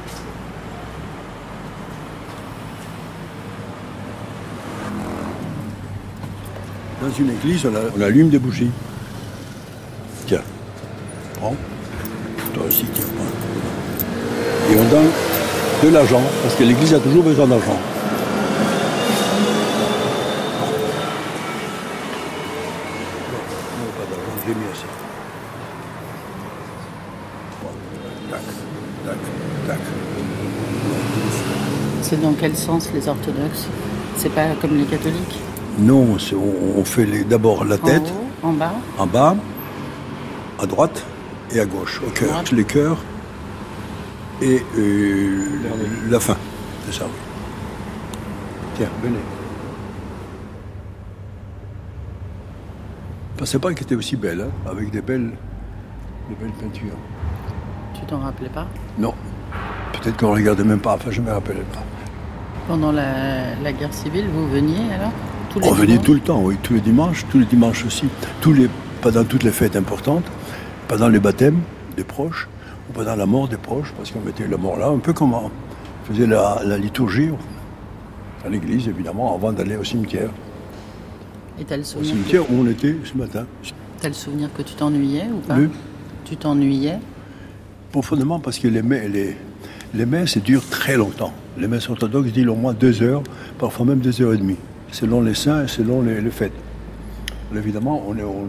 Dans une église, on, allume des bougies. Tiens, prends. Toi aussi, tiens, prends. Et on donne de l'argent, parce que l'église a toujours besoin d'argent. C'est dans quel sens les orthodoxes? C'est pas comme les catholiques? Non, c'est- on, fait d'abord la tête, En haut, en bas en bas, à droite et à gauche, au cœur. Les cœurs et euh, la fin. C'est ça, oui. Tiens, venez. Je pensais pas qu'elle était aussi belle, hein, avec des belles, des belles peintures. Tu t'en rappelais pas? Non, peut-être qu'on ne regardait même pas, enfin je ne me rappelle pas. Pendant la, la guerre civile, vous veniez alors? Tous les On venait tout le temps, oui, tous les dimanches, tous les dimanches aussi, tous les, pendant toutes les fêtes importantes, pendant les baptêmes des proches, ou pendant la mort des proches, parce qu'on mettait la mort là, un peu comme on faisait la, la liturgie à l'église, évidemment, avant d'aller au cimetière. Et t'as le Au souvenir, cimetière où on était ce matin. t'as le souvenir que tu t'ennuyais ou pas Oui. Tu t'ennuyais Profondément, parce que les, les, les messes durent très longtemps. Les messes orthodoxes durent au moins deux heures, parfois même deux heures et demie, selon les saints et selon les, fêtes. Évidemment, on, est, on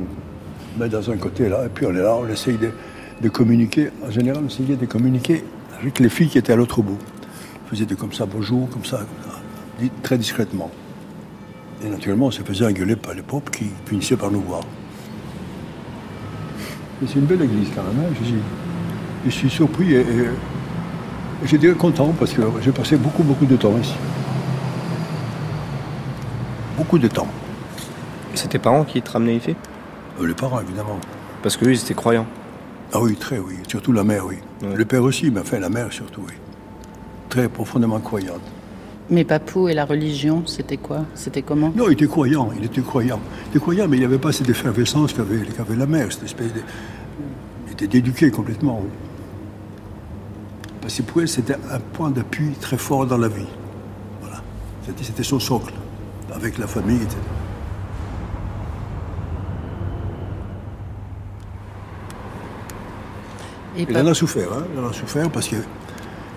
met dans un côté là, et puis on est là, on essaye de, communiquer. En général, on essayait de communiquer avec les filles qui étaient à l'autre bout. On faisait de comme ça, bonjour, comme ça, comme ça, dit très discrètement. Et naturellement, on se faisait engueuler par les popes qui finissaient par nous voir. C'est une belle église quand même, hein, je suis surpris et, et, et je dirais content parce que j'ai passé beaucoup, beaucoup de temps ici. Beaucoup de temps. C'est tes parents qui te ramenaient ici? Euh, les parents, évidemment. Parce qu'eux, ils étaient croyants. Ah oui, très, oui. Surtout la mère, oui. Le père aussi, mais enfin la mère surtout, oui. Très profondément croyante. Mais Papou et la religion, c'était quoi? C'était comment? Non, il était croyant, il était croyant. Il était croyant, mais il n'avait pas cette effervescence qu'avait qu'avait la mère, cette espèce de... Il était éduqué complètement, oui. Parce que pour elle, c'était un point d'appui très fort dans la vie. Voilà. C'était- C'était son socle, avec la famille, etc. Et Il en a souffert, hein, il en a souffert parce que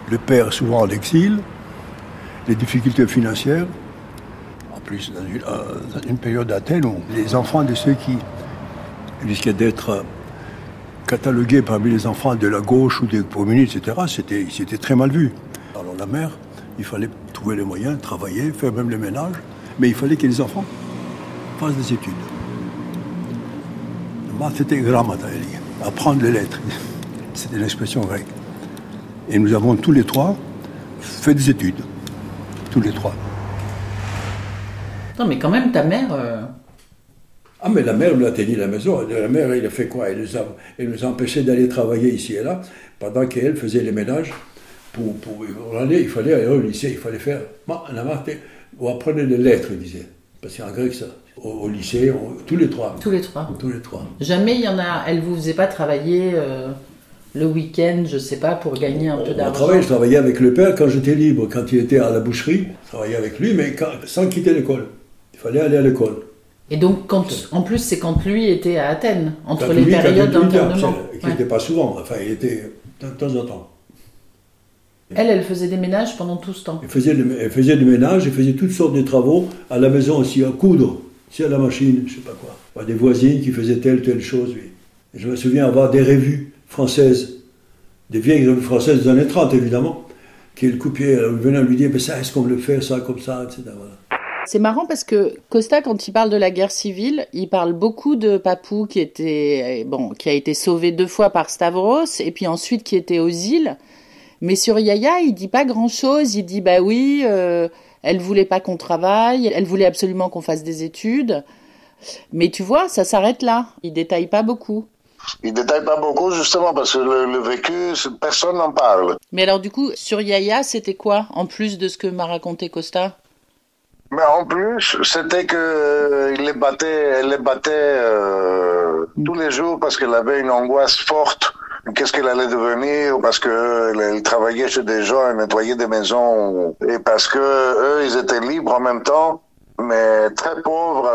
le père, souvent en exil, les difficultés financières, en plus dans une, euh, dans une période d'Athènes où les enfants de ceux qui risquaient d'être euh, catalogués parmi les enfants de la gauche ou des communistes, etc., c'était c'était très mal vu. Alors la mère, il fallait trouver les moyens, travailler, faire même le ménage, mais il fallait que les enfants fassent des études. C'était grammata, apprendre les lettres. C'était l'expression grecque. Et nous avons tous les trois fait des études. Tous les trois. Non, mais quand même, ta mère. euh, Ah, mais la mère nous a tenu la maison. La mère, elle a fait quoi? Elle nous, a, elle nous a empêchés d'aller travailler ici et là, pendant qu'elle faisait les ménages. Pour, pour, pour aller, il fallait aller au lycée, il fallait faire. Moi, on a marqué, ou apprenez les lettres, il disait. Parce qu'en grec, ça. Au, au lycée, on- tous les trois. Tous les trois. Tous les trois. Jamais il y en a. Elle vous faisait pas travailler euh, le week-end, je sais pas, pour gagner un peu On d'argent. travaillait, je travaillais avec le père quand j'étais libre, quand il était à la boucherie. Je travaillais avec lui, mais quand- sans quitter l'école. Il fallait aller à l'école. Et donc, quand, en plus, c'est quand lui était à Athènes, entre Quand les lui, il périodes d'internement. Ouais. n'était pas souvent, enfin, il était de temps en temps. Elle, elle faisait des ménages pendant tout ce temps. Elle faisait, le, elle faisait du ménage, elle faisait toutes sortes de travaux à la maison aussi, à coudre, si à la machine, je sais pas quoi. Des voisines qui faisaient telle, telle chose, oui. Et je me souviens avoir des revues françaises, des vieilles revues françaises des années 30, évidemment, qui le coupier, elle venait lui dire, mais ça, est-ce qu'on veut le faire, ça, comme ça, etc. Voilà. C'est marrant parce que Costa, quand il parle de la guerre civile, il parle beaucoup de Papou qui était bon, qui a été sauvé deux fois par Stavros et puis ensuite qui était aux îles. Mais sur Yaya, il dit pas grand chose. Il dit bah oui, euh, elle voulait pas qu'on travaille, elle voulait absolument qu'on fasse des études. Mais tu vois, ça s'arrête là. Il détaille pas beaucoup. Il détaille pas beaucoup justement parce que le, le vécu, personne n'en parle. Mais alors du coup, sur Yaya, c'était quoi en plus de ce que m'a raconté Costa? Mais en plus, c'était que euh, il les battait, elle les battait euh, tous les jours parce qu'elle avait une angoisse forte. Qu'est-ce qu'elle allait devenir? Parce que elle, elle travaillait chez des gens, elle nettoyait des maisons, et parce que eux, ils étaient libres en même temps, mais très pauvres.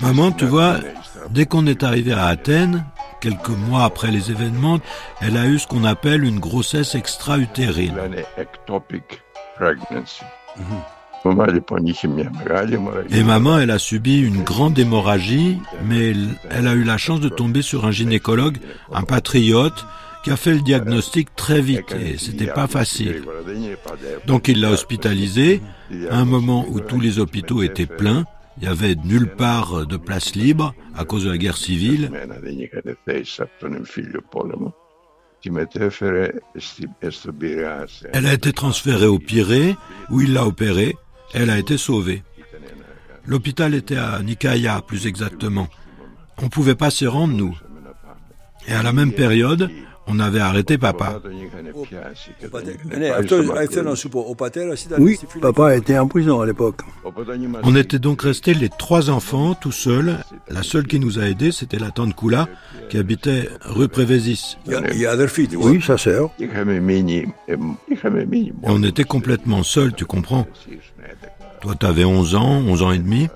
Maman, tu vois, dès qu'on est arrivé à Athènes, quelques mois après les événements, elle a eu ce qu'on appelle une grossesse extra-utérine. Et maman, elle a subi une grande hémorragie, mais elle a eu la chance de tomber sur un gynécologue, un patriote, qui a fait le diagnostic très vite et c'était pas facile. Donc il l'a hospitalisée à un moment où tous les hôpitaux étaient pleins. Il y avait nulle part de place libre à cause de la guerre civile. Elle a été transférée au Pirée, où il l'a opérée. Elle a été sauvée. L'hôpital était à Nikaya, plus exactement. On ne pouvait pas s'y rendre, nous. Et à la même période, on avait arrêté papa. Oui, papa était en prison à l'époque. On était donc restés les trois enfants tout seuls. La seule qui nous a aidés, c'était la tante Kula, qui habitait rue Prévésis. Oui, sa sœur. Et on était complètement seuls, tu comprends. Toi, t'avais 11 ans, 11 ans et demi.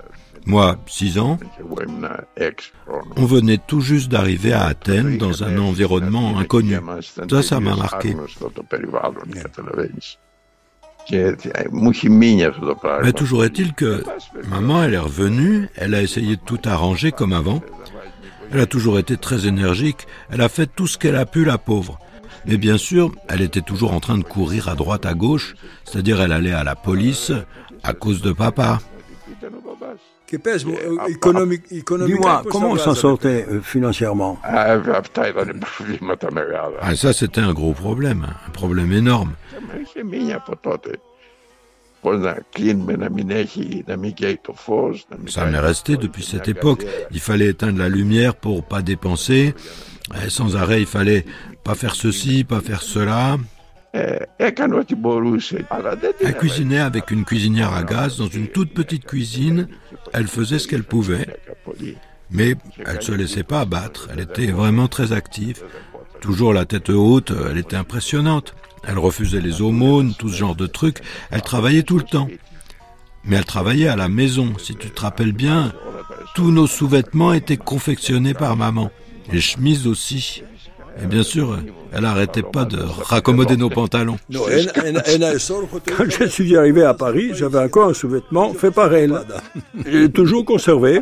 Moi, 6 ans. On venait tout juste d'arriver à Athènes dans un environnement inconnu. Ça, ça m'a marqué. Mais toujours est-il que maman, elle est revenue, elle a essayé de tout arranger comme avant. Elle a toujours été très énergique, elle a fait tout ce qu'elle a pu, la pauvre. Mais bien sûr, elle était toujours en train de courir à droite, à gauche, c'est-à-dire elle allait à la police à cause de papa. Dis-moi, comment on s'en sortait euh, financièrement Ah, ça, c'était un gros problème, hein, un problème énorme. Ça m'est resté depuis cette époque. Il fallait éteindre la lumière pour pas dépenser. Et sans arrêt, il fallait pas faire ceci, pas faire cela. Elle cuisinait avec une cuisinière à gaz dans une toute petite cuisine. Elle faisait ce qu'elle pouvait. Mais elle ne se laissait pas abattre. Elle était vraiment très active. Toujours la tête haute, elle était impressionnante. Elle refusait les aumônes, tout ce genre de trucs. Elle travaillait tout le temps. Mais elle travaillait à la maison. Si tu te rappelles bien, tous nos sous-vêtements étaient confectionnés par maman. Les chemises aussi. Et bien sûr, elle n'arrêtait pas de raccommoder nos pantalons. Quand je suis arrivé à Paris, j'avais encore un sous-vêtement fait par elle. Il est toujours conservé,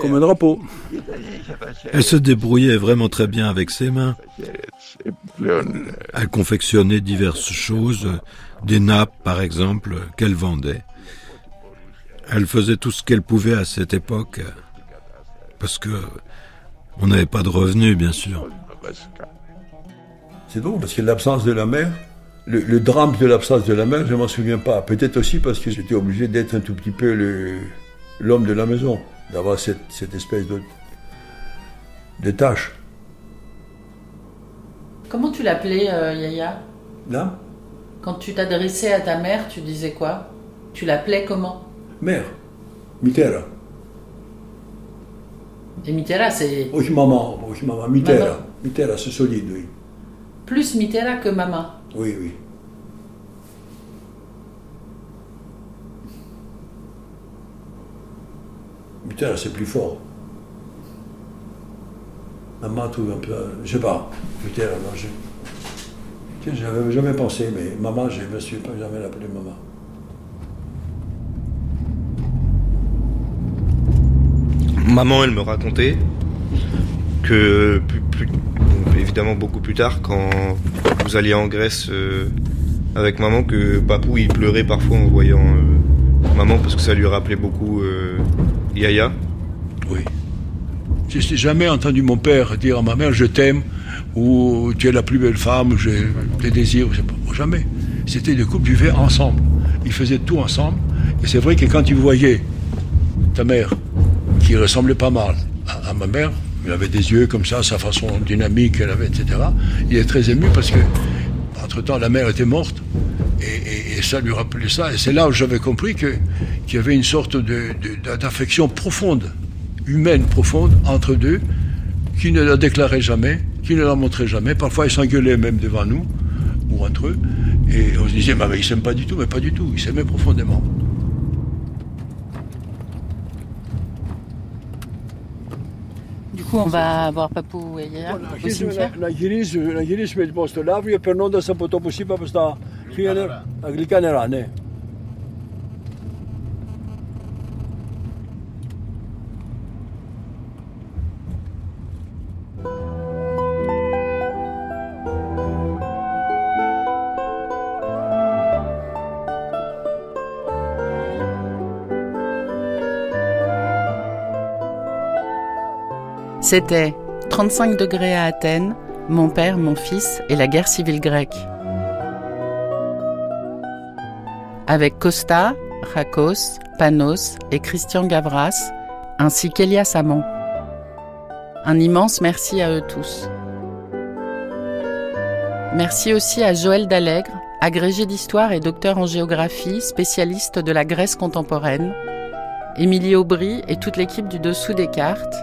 comme un drapeau. Elle se débrouillait vraiment très bien avec ses mains. Elle confectionnait diverses choses, des nappes par exemple, qu'elle vendait. Elle faisait tout ce qu'elle pouvait à cette époque, parce que on n'avait pas de revenus, bien sûr. C'est drôle parce que l'absence de la mère, le, drame de l'absence de la mère, je m'en souviens pas. Peut-être aussi parce que j'étais obligé d'être un tout petit peu l'homme de la maison, d'avoir cette, espèce de, de tâche. Comment tu l'appelais, euh, Yaya? Là? Quand tu t'adressais à ta mère, tu disais quoi? Tu l'appelais comment? Mère. Mitera. Et Mitterra, c'est Oui, maman. Oui, maman. Mitera. Maman. Mitera, c'est solide, oui. plus Mitterra que maman. Oui, oui. Mitera, c'est plus fort. Maman trouve un peu. Je sais pas. Mitera, non, je. Tiens, j'avais jamais pensé, mais maman, je ne me suis pas jamais appelé maman. Maman, elle me racontait que, plus- plus- évidemment beaucoup plus tard, quand vous alliez en Grèce euh, avec maman, que papou il pleurait parfois en voyant euh, maman parce que ça lui rappelait beaucoup euh, Yaya. Oui. Je n'ai jamais entendu mon père dire à ma mère je t'aime ou tu es la plus belle femme, je te désire, je. Jamais. C'était des couples vivaient ensemble. Ils faisaient tout ensemble. Et c'est vrai que quand tu voyais ta mère, qui ressemblait pas mal à ma mère, elle avait des yeux comme ça, sa façon dynamique qu'elle avait, etc. Il est très ému parce que, entre-temps, la mère était morte. Et, ça lui rappelait ça. Et c'est là où j'avais compris qu'il y avait une sorte d'affection profonde, humaine profonde, entre deux, qui ne la déclarait jamais, qui ne la montrait jamais. Parfois, ils s'engueulaient même devant nous, ou entre eux. Et on se disait, bah, mais ils s'aiment pas du tout, mais pas du tout. Ils s'aimaient profondément. Coup, on va voir Papou et Yaya au cimetière. Na giriš, na giriš da po to posipa pa sta. C'était 35 degrés à Athènes, mon père, mon fils et la guerre civile grecque. Avec Costa, Rakos, Panos et Christian Gavras, ainsi qu'Elias Amon. Un immense merci à eux tous. Merci aussi à Joël Dallègre, agrégé d'histoire et docteur en géographie, spécialiste de la Grèce contemporaine, Émilie Aubry et toute l'équipe du Dessous des cartes,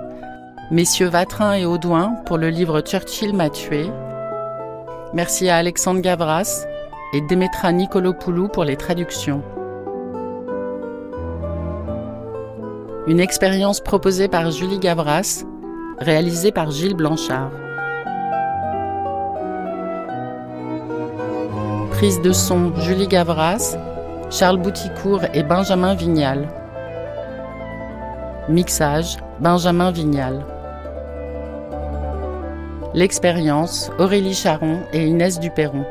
messieurs Vatrin et Audouin pour le livre Churchill m'a tué. Merci à Alexandre Gavras et Demetra Nicolopoulou pour les traductions. Une expérience proposée par Julie Gavras, réalisée par Gilles Blanchard. Prise de son Julie Gavras, Charles Bouticourt et Benjamin Vignal. Mixage Benjamin Vignal. L'expérience Aurélie Charon et Inès Duperron.